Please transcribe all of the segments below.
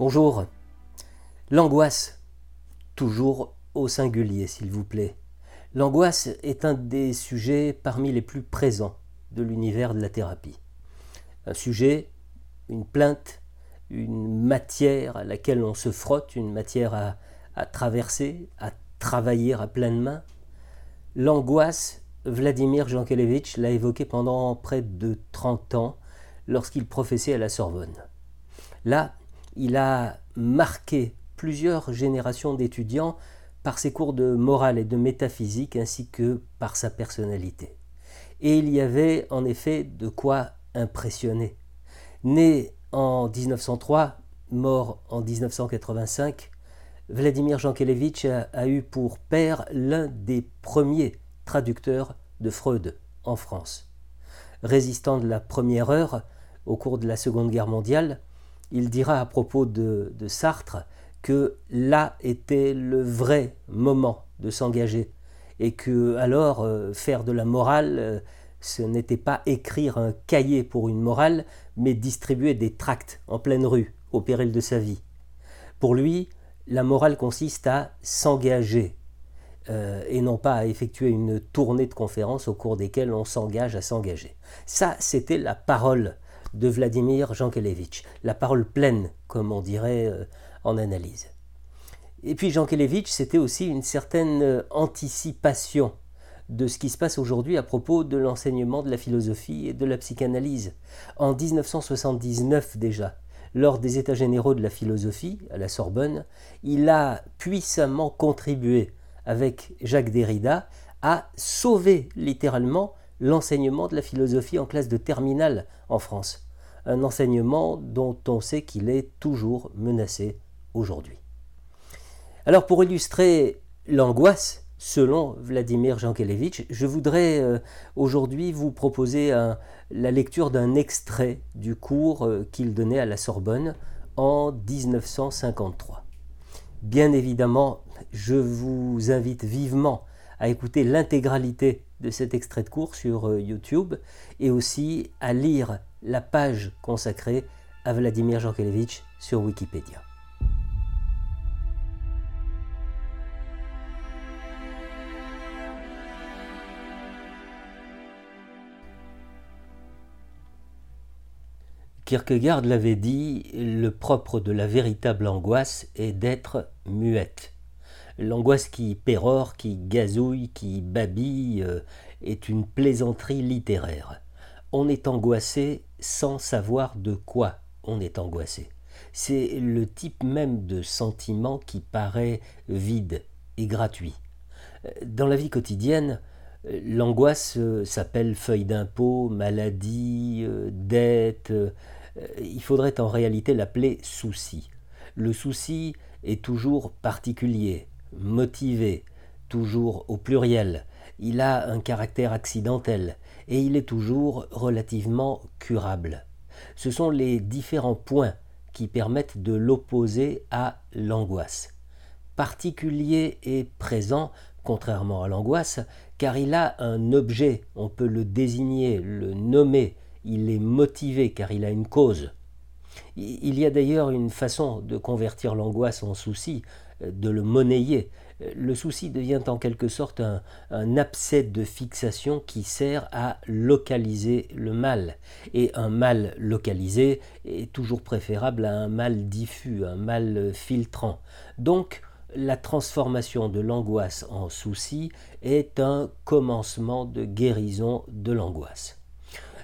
Bonjour. L'angoisse, toujours au singulier s'il vous plaît. L'angoisse est un des sujets parmi les plus présents de l'univers de la thérapie. Un sujet, une plainte, une matière à laquelle on se frotte, une matière à, traverser, à travailler à pleine main. L'angoisse, Vladimir Jankélévitch l'a évoqué pendant près de 30 ans lorsqu'il professait à la Sorbonne. Il a marqué plusieurs générations d'étudiants par ses cours de morale et de métaphysique ainsi que par sa personnalité. Et il y avait en effet de quoi impressionner. Né en 1903, mort en 1985, Vladimir Jankélévitch a, a eu pour père l'un des premiers traducteurs de Freud en France. Résistant de la première heure au cours de la Seconde Guerre mondiale, il dira à propos de, Sartre que là était le vrai moment de s'engager et que alors euh, faire de la morale, euh, ce n'était pas écrire un cahier pour une morale, mais distribuer des tracts en pleine rue au péril de sa vie. Pour lui, la morale consiste à s'engager euh, et non pas à effectuer une tournée de conférences au cours desquelles on s'engage à s'engager. Ça, c'était la parole de Vladimir Jankélévitch, la parole pleine, comme on dirait euh, en analyse. Et puis Jankélévitch, c'était aussi une certaine euh, anticipation de ce qui se passe aujourd'hui à propos de l'enseignement de la philosophie et de la psychanalyse. En 1979 déjà, lors des États généraux de la philosophie à la Sorbonne, il a puissamment contribué avec Jacques Derrida à sauver littéralement l'enseignement de la philosophie en classe de terminale en France. Un enseignement dont on sait qu'il est toujours menacé aujourd'hui. Alors pour illustrer l'angoisse, selon Vladimir Jankélévitch, je voudrais euh, aujourd'hui vous proposer la lecture d'un extrait du cours euh, qu'il donnait à la Sorbonne en 1953. Bien évidemment, je vous invite vivement à écouter l'intégralité de cet extrait de cours sur euh, YouTube et aussi à lire la page consacrée à Vladimir Jankélévitch sur Wikipédia. Kierkegaard l'avait dit, le propre de la véritable angoisse est d'être muette. L'angoisse qui pérore, qui gazouille, qui babille euh, est une plaisanterie littéraire. On est angoissé sans savoir de quoi on est angoissé. C'est le type même de sentiment qui paraît vide et gratuit. Dans la vie quotidienne, l'angoisse euh, s'appelle feuille d'impôt, maladie, euh, dette. Il faudrait en réalité l'appeler souci. Le souci est toujours particulier, motivé, toujours au pluriel. Il a un caractère accidentel et il est toujours relativement curable. Ce sont les différents points qui permettent de l'opposer à l'angoisse. Particulier et présent, contrairement à l'angoisse, car il a un objet, on peut le désigner, le nommer, il est motivé car il a une cause. Il y a d'ailleurs une façon de convertir l'angoisse en souci, de le monnayer. Le souci devient en quelque sorte un, un, abcès de fixation qui sert à localiser le mal. Et un mal localisé est toujours préférable à un mal diffus, un mal filtrant. Donc, la transformation de l'angoisse en souci est un commencement de guérison de l'angoisse.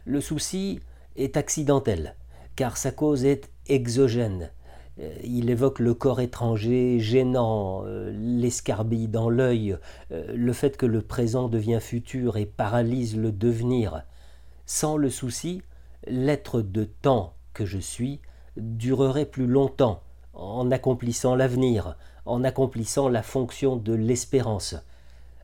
Le souci est accidentel, car sa cause est exogène. Euh, il évoque le corps étranger gênant, euh, l'escarbille dans l'œil, euh, le fait que le présent devient futur et paralyse le devenir. Sans le souci, l'être de temps que je suis durerait plus longtemps, en accomplissant l'avenir, en accomplissant la fonction de l'espérance.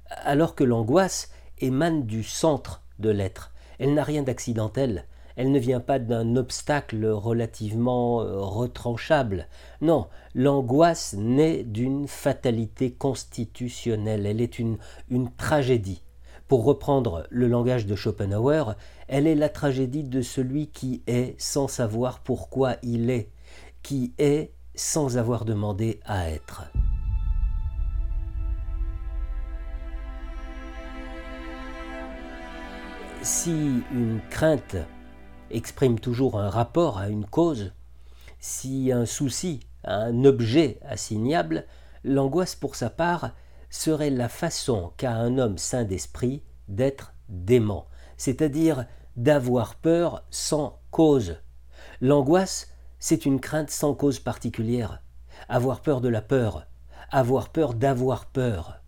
Alors que l'angoisse émane du centre de l'être, elle n'a rien d'accidentel. Elle ne vient pas d'un obstacle relativement euh, retranchable. Non, l'angoisse naît d'une fatalité constitutionnelle. Elle est une, une tragédie. Pour reprendre le langage de Schopenhauer, elle est la tragédie de celui qui est sans savoir pourquoi il est, qui est sans avoir demandé à être. Si une crainte exprime toujours un rapport à une cause, si un souci un objet assignable, l'angoisse pour sa part serait la façon qu'a un homme sain d'esprit d'être dément, c'est-à-dire d'avoir peur sans cause. L'angoisse, c'est une crainte sans cause particulière. Avoir peur de la peur, avoir peur d'avoir peur.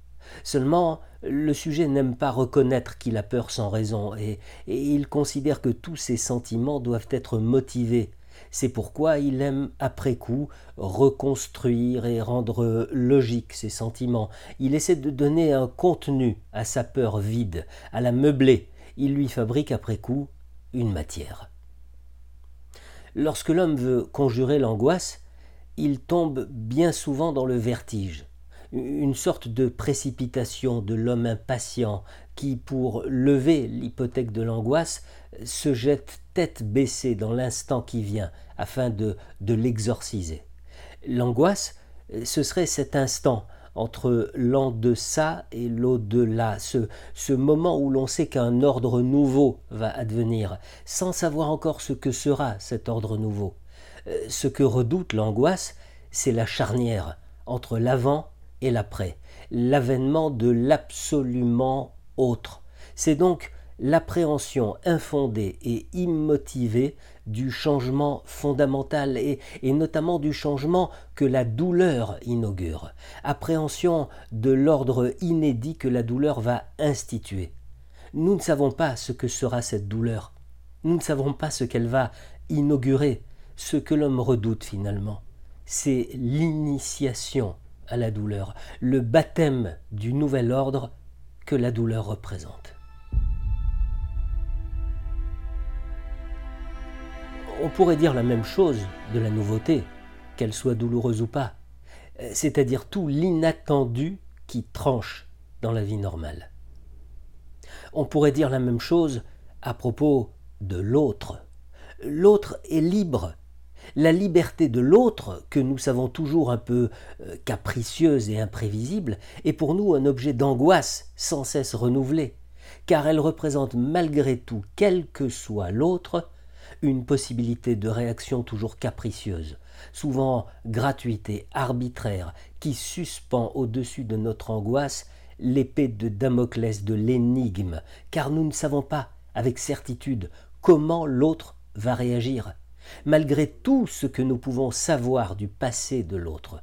Seulement, le sujet n'aime pas reconnaître qu'il a peur sans raison, et, il considère que tous ses sentiments doivent être motivés. C'est pourquoi il aime, après coup, reconstruire et rendre logique ses sentiments. Il essaie de donner un contenu à sa peur vide, à la meubler. Il lui fabrique, après coup, une matière. Lorsque l'homme veut conjurer l'angoisse, il tombe bien souvent dans le vertige une sorte de précipitation de l'homme impatient qui, pour lever l'hypothèque de l'angoisse, se jette tête baissée dans l'instant qui vient afin de, de l'exorciser. L'angoisse, ce serait cet instant entre l'en-deçà et l'au-delà, ce, ce moment où l'on sait qu'un ordre nouveau va advenir, sans savoir encore ce que sera cet ordre nouveau. Euh, ce que redoute l'angoisse, c'est la charnière entre l'avant et l'après, l'avènement de l'absolument autre. C'est donc l'appréhension infondée et immotivée du changement fondamental et, et, notamment du changement que la douleur inaugure, appréhension de l'ordre inédit que la douleur va instituer. Nous ne savons pas ce que sera cette douleur, nous ne savons pas ce qu'elle va inaugurer, ce que l'homme redoute finalement. C'est l'initiation à la douleur, le baptême du nouvel ordre que la douleur représente. On pourrait dire la même chose de la nouveauté, qu'elle soit douloureuse ou pas, c'est-à-dire tout l'inattendu qui tranche dans la vie normale. On pourrait dire la même chose à propos de l'autre. L'autre est libre la liberté de l'autre, que nous savons toujours un peu euh, capricieuse et imprévisible, est pour nous un objet d'angoisse sans cesse renouvelé, car elle représente malgré tout, quel que soit l'autre, une possibilité de réaction toujours capricieuse, souvent gratuite et arbitraire, qui suspend au-dessus de notre angoisse l'épée de Damoclès de l'énigme, car nous ne savons pas avec certitude comment l'autre va réagir malgré tout ce que nous pouvons savoir du passé de l'autre.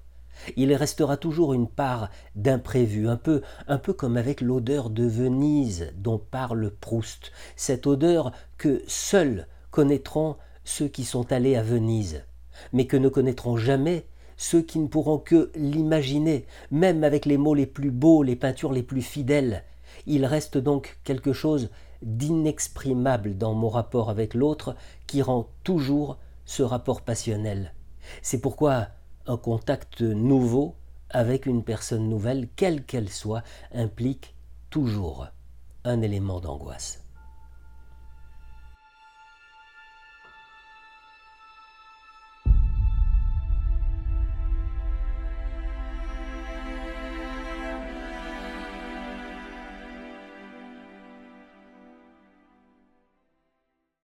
Il restera toujours une part d'imprévu, un peu, un peu comme avec l'odeur de Venise dont parle Proust, cette odeur que seuls connaîtront ceux qui sont allés à Venise, mais que ne connaîtront jamais ceux qui ne pourront que l'imaginer, même avec les mots les plus beaux, les peintures les plus fidèles. Il reste donc quelque chose d'inexprimable dans mon rapport avec l'autre qui rend toujours ce rapport passionnel. C'est pourquoi un contact nouveau avec une personne nouvelle, quelle qu'elle soit, implique toujours un élément d'angoisse.